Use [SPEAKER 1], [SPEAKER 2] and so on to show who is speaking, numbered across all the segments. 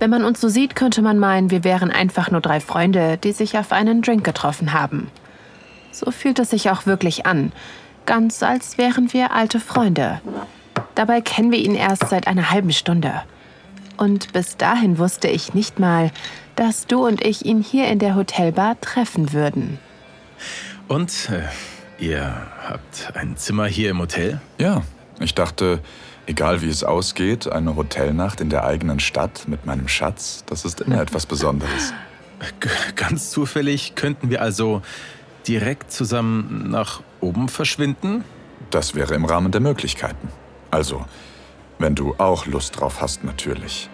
[SPEAKER 1] Wenn man uns so sieht, könnte man meinen, wir wären einfach nur drei Freunde, die sich auf einen Drink getroffen haben. So fühlt es sich auch wirklich an. Ganz als wären wir alte Freunde. Dabei kennen wir ihn erst seit einer halben Stunde. Und bis dahin wusste ich nicht mal, dass du und ich ihn hier in der Hotelbar treffen würden.
[SPEAKER 2] Und äh, ihr habt ein Zimmer hier im Hotel?
[SPEAKER 3] Ja, ich dachte, egal wie es ausgeht, eine Hotelnacht in der eigenen Stadt mit meinem Schatz, das ist immer etwas Besonderes.
[SPEAKER 2] G ganz zufällig könnten wir also direkt zusammen nach oben verschwinden?
[SPEAKER 3] Das wäre im Rahmen der Möglichkeiten. Also, wenn du auch Lust drauf hast, natürlich.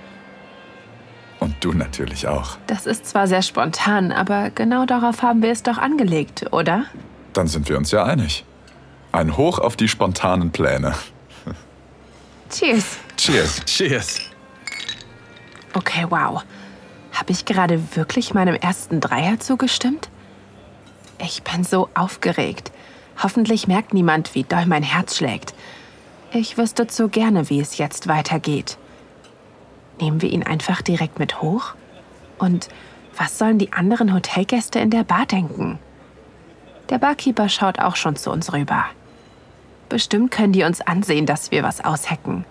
[SPEAKER 3] Und du natürlich auch.
[SPEAKER 1] Das ist zwar sehr spontan, aber genau darauf haben wir es doch angelegt, oder?
[SPEAKER 3] Dann sind wir uns ja einig. Ein Hoch auf die spontanen Pläne.
[SPEAKER 1] Cheers.
[SPEAKER 3] Cheers.
[SPEAKER 2] Cheers.
[SPEAKER 1] Okay, wow. Habe ich gerade wirklich meinem ersten Dreier zugestimmt? Ich bin so aufgeregt. Hoffentlich merkt niemand, wie doll mein Herz schlägt. Ich wüsste zu gerne, wie es jetzt weitergeht. Nehmen wir ihn einfach direkt mit hoch? Und was sollen die anderen Hotelgäste in der Bar denken? Der Barkeeper schaut auch schon zu uns rüber. Bestimmt können die uns ansehen, dass wir was aushecken.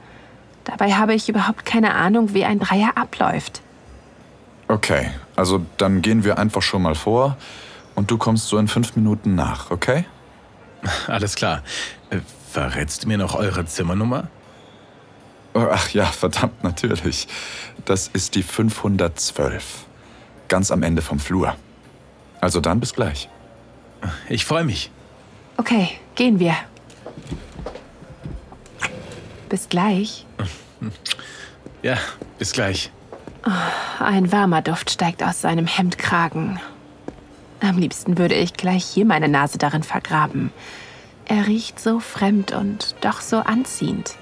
[SPEAKER 1] Dabei habe ich überhaupt keine Ahnung, wie ein Dreier abläuft.
[SPEAKER 3] Okay, also dann gehen wir einfach schon mal vor und du kommst so in fünf Minuten nach, okay?
[SPEAKER 2] Alles klar. Äh, verrätst du mir noch eure Zimmernummer?
[SPEAKER 3] Oh, ach ja, verdammt, natürlich. Das ist die 512. Ganz am Ende vom Flur. Also dann bis gleich.
[SPEAKER 2] Ich freue mich.
[SPEAKER 1] Okay, gehen wir. Bis gleich.
[SPEAKER 2] Ja, bis gleich.
[SPEAKER 1] Ein warmer Duft steigt aus seinem Hemdkragen. Am liebsten würde ich gleich hier meine Nase darin vergraben. Er riecht so fremd und doch so anziehend.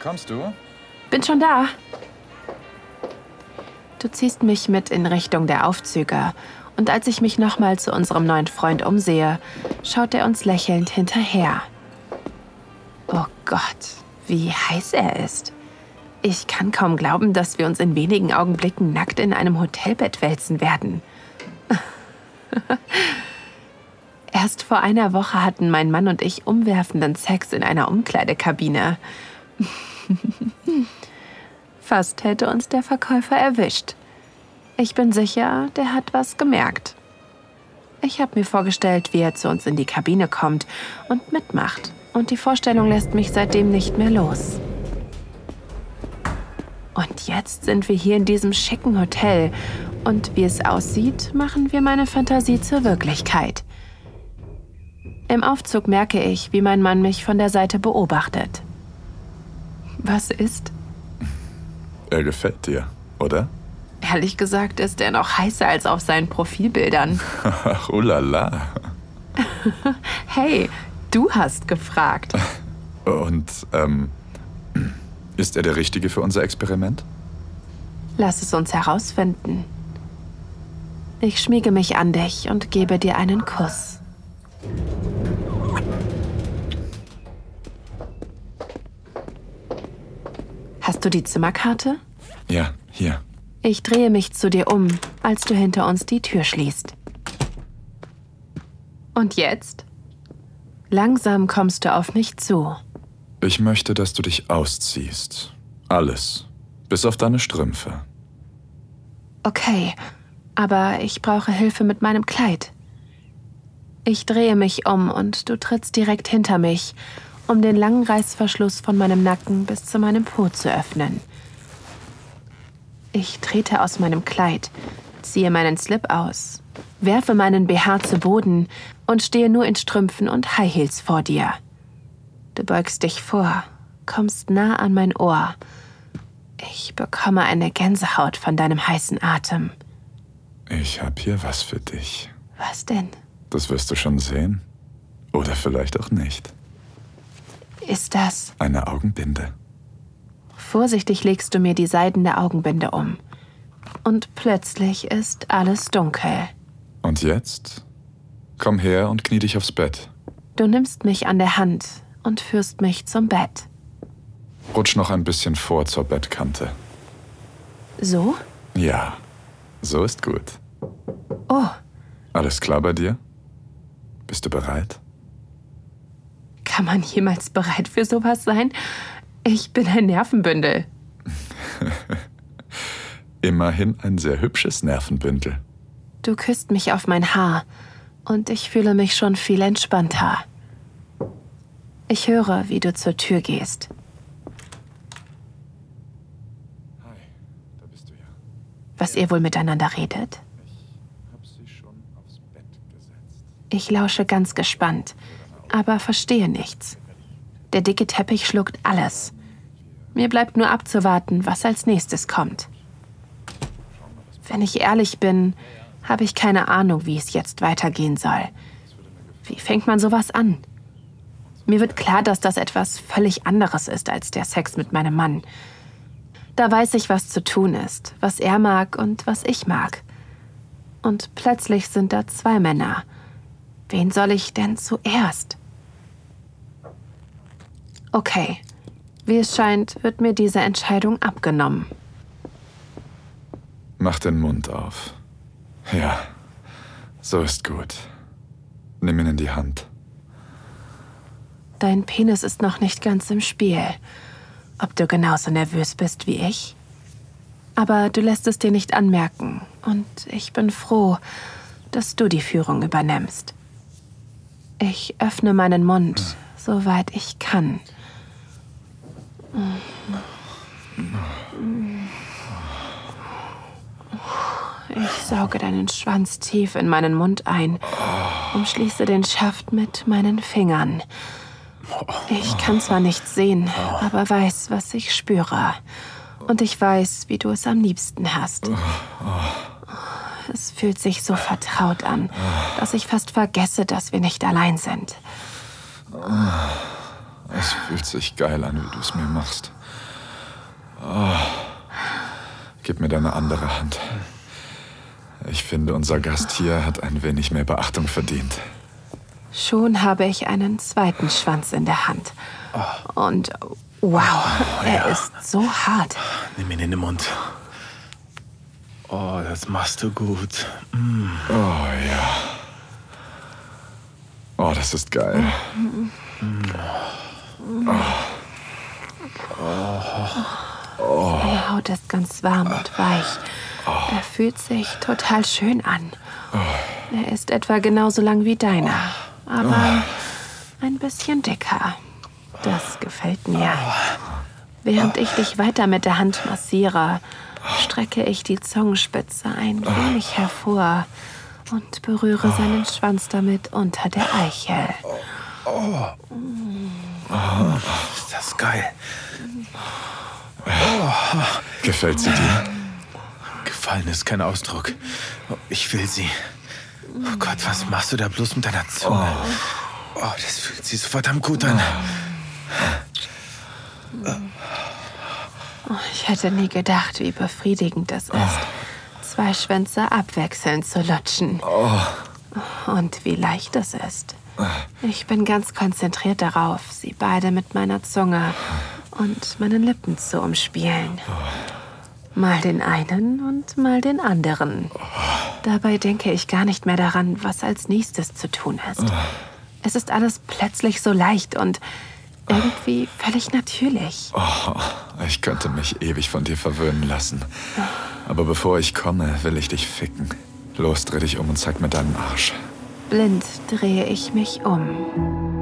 [SPEAKER 3] Kommst du?
[SPEAKER 1] Bin schon da. Du ziehst mich mit in Richtung der Aufzüge. Und als ich mich nochmal zu unserem neuen Freund umsehe, schaut er uns lächelnd hinterher. Gott, wie heiß er ist. Ich kann kaum glauben, dass wir uns in wenigen Augenblicken nackt in einem Hotelbett wälzen werden. Erst vor einer Woche hatten mein Mann und ich umwerfenden Sex in einer Umkleidekabine. Fast hätte uns der Verkäufer erwischt. Ich bin sicher, der hat was gemerkt. Ich habe mir vorgestellt, wie er zu uns in die Kabine kommt und mitmacht. Und die Vorstellung lässt mich seitdem nicht mehr los. Und jetzt sind wir hier in diesem schicken Hotel. Und wie es aussieht, machen wir meine Fantasie zur Wirklichkeit. Im Aufzug merke ich, wie mein Mann mich von der Seite beobachtet. Was ist?
[SPEAKER 3] Er gefällt dir, oder?
[SPEAKER 1] Ehrlich gesagt ist er noch heißer als auf seinen Profilbildern.
[SPEAKER 3] Ach, oh la la.
[SPEAKER 1] hey, du hast gefragt.
[SPEAKER 3] Und, ähm, ist er der Richtige für unser Experiment?
[SPEAKER 1] Lass es uns herausfinden. Ich schmiege mich an dich und gebe dir einen Kuss. Hast du die Zimmerkarte?
[SPEAKER 3] Ja, hier.
[SPEAKER 1] Ich drehe mich zu dir um, als du hinter uns die Tür schließt. Und jetzt? Langsam kommst du auf mich zu.
[SPEAKER 3] Ich möchte, dass du dich ausziehst. Alles. Bis auf deine Strümpfe.
[SPEAKER 1] Okay, aber ich brauche Hilfe mit meinem Kleid. Ich drehe mich um und du trittst direkt hinter mich, um den langen Reißverschluss von meinem Nacken bis zu meinem Po zu öffnen. Ich trete aus meinem Kleid, ziehe meinen Slip aus, werfe meinen BH zu Boden und stehe nur in Strümpfen und High Heels vor dir. Du beugst dich vor, kommst nah an mein Ohr. Ich bekomme eine Gänsehaut von deinem heißen Atem.
[SPEAKER 3] Ich hab hier was für dich.
[SPEAKER 1] Was denn?
[SPEAKER 3] Das wirst du schon sehen. Oder vielleicht auch nicht.
[SPEAKER 1] Ist das?
[SPEAKER 3] Eine Augenbinde.
[SPEAKER 1] Vorsichtig legst du mir die seidene Augenbinde um. Und plötzlich ist alles dunkel.
[SPEAKER 3] Und jetzt? Komm her und knie dich aufs Bett.
[SPEAKER 1] Du nimmst mich an der Hand und führst mich zum Bett.
[SPEAKER 3] Rutsch noch ein bisschen vor zur Bettkante.
[SPEAKER 1] So?
[SPEAKER 3] Ja, so ist gut.
[SPEAKER 1] Oh,
[SPEAKER 3] Alles klar bei dir? Bist du bereit?
[SPEAKER 1] kann man jemals bereit für sowas sein? Ich bin ein Nervenbündel.
[SPEAKER 3] Immerhin ein sehr hübsches Nervenbündel.
[SPEAKER 1] Du küsst mich auf mein Haar und ich fühle mich schon viel entspannter. Ich höre, wie du zur Tür gehst.
[SPEAKER 3] Hi, da bist du ja.
[SPEAKER 1] Was ihr wohl miteinander redet?
[SPEAKER 3] Hab sie schon aufs Bett gesetzt.
[SPEAKER 1] Ich lausche ganz gespannt, aber verstehe nichts. Der dicke Teppich schluckt alles. Mir bleibt nur abzuwarten, was als nächstes kommt. Wenn ich ehrlich bin, habe ich keine Ahnung, wie es jetzt weitergehen soll. Wie fängt man sowas an? Mir wird klar, dass das etwas völlig anderes ist als der Sex mit meinem Mann. Da weiß ich, was zu tun ist, was er mag und was ich mag. Und plötzlich sind da zwei Männer. Wen soll ich denn zuerst? Okay, wie es scheint, wird mir diese Entscheidung abgenommen.
[SPEAKER 3] Mach den Mund auf. Ja, so ist gut. Nimm ihn in die Hand.
[SPEAKER 1] Dein Penis ist noch nicht ganz im Spiel. Ob du genauso nervös bist wie ich? Aber du lässt es dir nicht anmerken. Und ich bin froh, dass du die Führung übernimmst. Ich öffne meinen Mund, soweit ich kann. Ich sauge deinen Schwanz tief in meinen Mund ein, umschließe den Schaft mit meinen Fingern. Ich kann zwar nichts sehen, aber weiß, was ich spüre. Und ich weiß, wie du es am liebsten hast. Es fühlt sich so vertraut an, dass ich fast vergesse, dass wir nicht allein sind.
[SPEAKER 3] Es fühlt sich geil an, wie du es mir machst. Oh. Gib mir deine andere Hand. Ich finde, unser Gast hier hat ein wenig mehr Beachtung verdient.
[SPEAKER 1] Schon habe ich einen zweiten Schwanz in der Hand. Und wow, er ist so hart.
[SPEAKER 2] Nimm ihn in den Mund. Oh, das machst du gut.
[SPEAKER 3] Oh ja. Oh, das ist geil.
[SPEAKER 1] Seine Haut ist ganz warm und weich. Er fühlt sich total schön an. Er ist etwa genauso lang wie deiner, aber ein bisschen dicker. Das gefällt mir. Während ich dich weiter mit der Hand massiere, strecke ich die Zungenspitze ein wenig hervor und berühre seinen Schwanz damit unter der Eichel.
[SPEAKER 2] Ist das geil.
[SPEAKER 3] Gefällt sie dir?
[SPEAKER 2] Gefallen ist kein Ausdruck. Ich will sie. Oh Gott, was machst du da bloß mit deiner Zunge? Oh, das fühlt sich so verdammt gut an.
[SPEAKER 1] Oh, Ich hätte nie gedacht, wie befriedigend es ist, zwei Schwänze abwechselnd zu lutschen. Und wie leicht es ist. Ich bin ganz konzentriert darauf, sie beide mit meiner Zunge und meinen Lippen zu umspielen. Mal den einen und mal den anderen. Dabei denke ich gar nicht mehr daran, was als nächstes zu tun ist. Es ist alles plötzlich so leicht und irgendwie völlig natürlich.
[SPEAKER 3] Oh, ich könnte mich ewig von dir verwöhnen lassen. Aber bevor ich komme, will ich dich ficken. Los, dreh dich um und zeig mir deinen Arsch.
[SPEAKER 1] Blind drehe ich mich um.